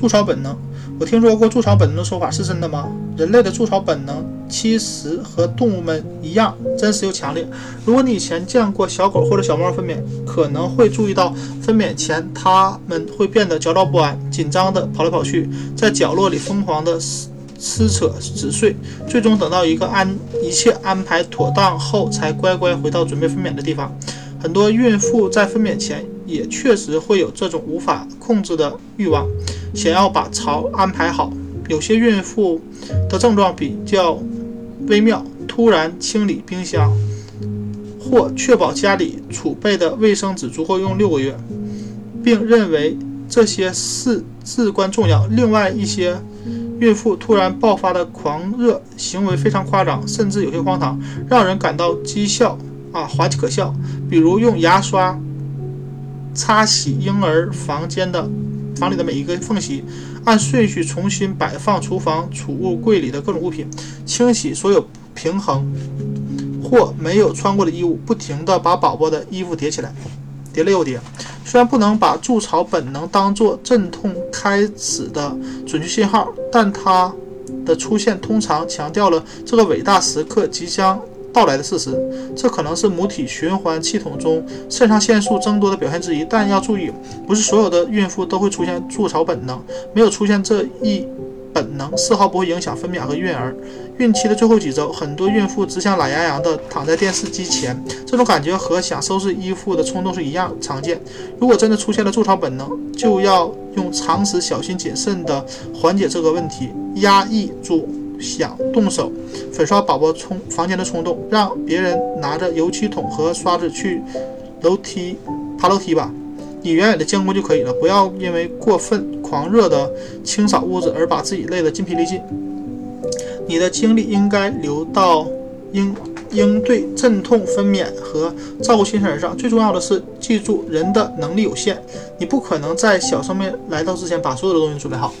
筑巢本能，我听说过筑巢本能的说法是真的吗？人类的筑巢本能其实和动物们一样真实又强烈。如果你以前见过小狗或者小猫分娩，可能会注意到分娩前它们会变得焦躁不安、紧张地跑来跑去，在角落里疯狂地撕扯纸碎，最终等到一个安一切安排妥当后，才乖乖回到准备分娩的地方。很多孕妇在分娩前也确实会有这种无法控制的欲望，想要把巢安排好。有些孕妇的症状比较微妙，突然清理冰箱，或确保家里储备的卫生纸足够用六个月，并认为这些事至关重要。另外一些孕妇突然爆发的狂热行为非常夸张，甚至有些荒唐，让人感到讥笑。啊，滑稽可笑，比如用牙刷擦洗婴儿房间的房里的每一个缝隙，按顺序重新摆放厨房储物柜里的各种物品，清洗所有平衡或没有穿过的衣物，不停地把宝宝的衣服叠起来，叠了又叠。虽然不能把筑巢本能当作阵痛开始的准确信号，但它的出现通常强调了这个伟大时刻即将。到来的事实，这可能是母体循环系统中肾上腺素增多的表现之一。但要注意，不是所有的孕妇都会出现筑巢本能。没有出现这一本能，丝毫不会影响分娩和孕儿。孕期的最后几周，很多孕妇只想懒洋洋地躺在电视机前，这种感觉和想收拾衣服的冲动是一样常见。如果真的出现了筑巢本能，就要用常识、小心谨慎地缓解这个问题，压抑住。想动手粉刷宝宝冲房间的冲动，让别人拿着油漆桶和刷子去楼梯爬楼梯吧，你远远的监工就可以了。不要因为过分狂热的清扫屋子而把自己累得筋疲力尽。你的精力应该留到应应对阵痛分娩和照顾新生儿上。最重要的是，记住人的能力有限，你不可能在小生命来到之前把所有的东西准备好。